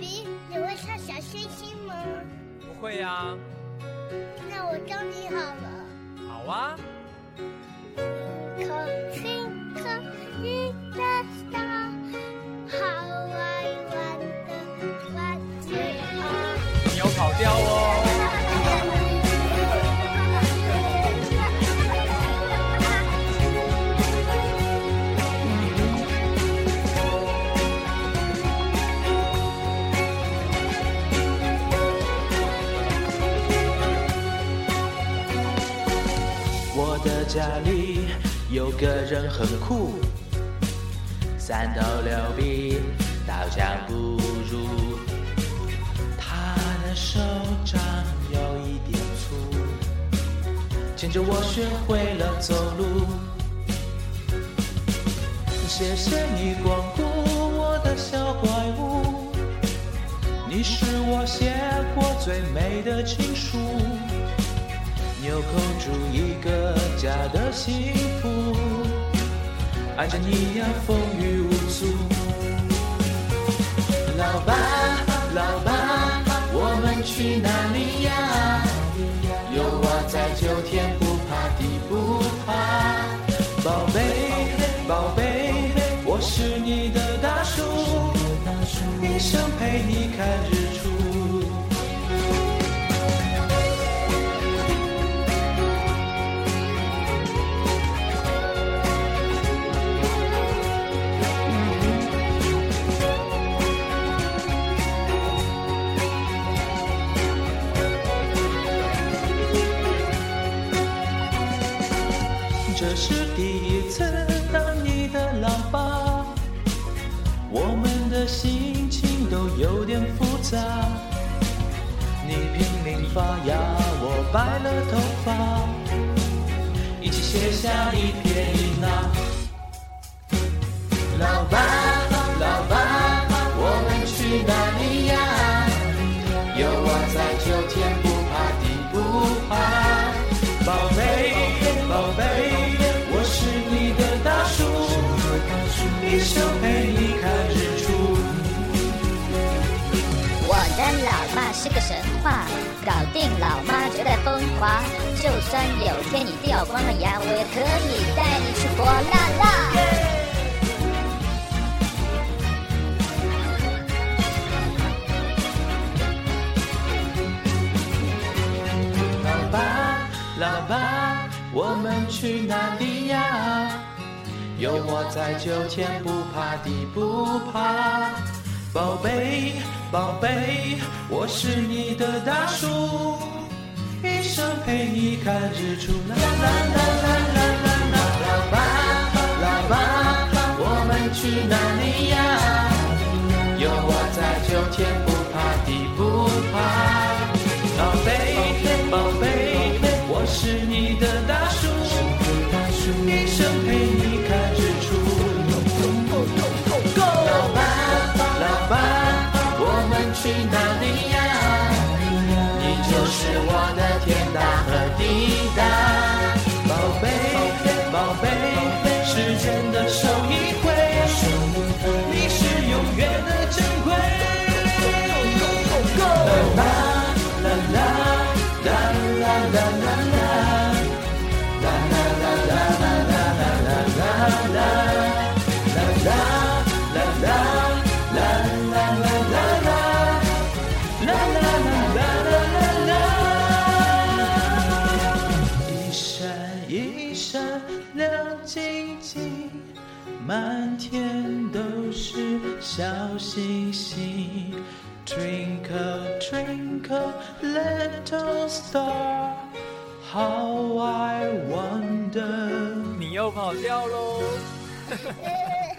比，你会唱小星星吗？不会呀。那我教你好了。好啊。你有跑调哦。家里有个人很酷，三头六臂，刀枪不入。他的手掌有一点粗，牵着我学会了走路。谢谢你光顾我的小怪物，你是我写过最美的情书。纽扣住一个家的幸福，爱着你呀风雨无阻。老爸，老爸，我们去哪里呀？有我在，就天不怕地不怕。宝贝，宝贝，我是你的大树，一生陪你看日这是第一次当你的老爸，我们的心情都有点复杂。你拼命发芽，我白了头发，一起写下一篇音啊。老爸，老爸，我们去哪里呀？有我在，就天不怕地不怕。一生陪你看日出。我的老爸是个神话，搞定老妈绝代风华。就算有天你掉光了牙，我也可以带你去火辣辣。老爸，老爸，我们去哪里呀？有我在，就天不怕地不怕。宝贝，宝贝，我是你的大树，一生陪你看日出。啦啦啦啦啦啦啦！老爸，老爸，我们去哪里呀？有我在，就天不怕地不怕。宝贝，去哪里呀？你就是我的天大和地大，星星，Twinkle twinkle little star，How I wonder。你又跑掉喽！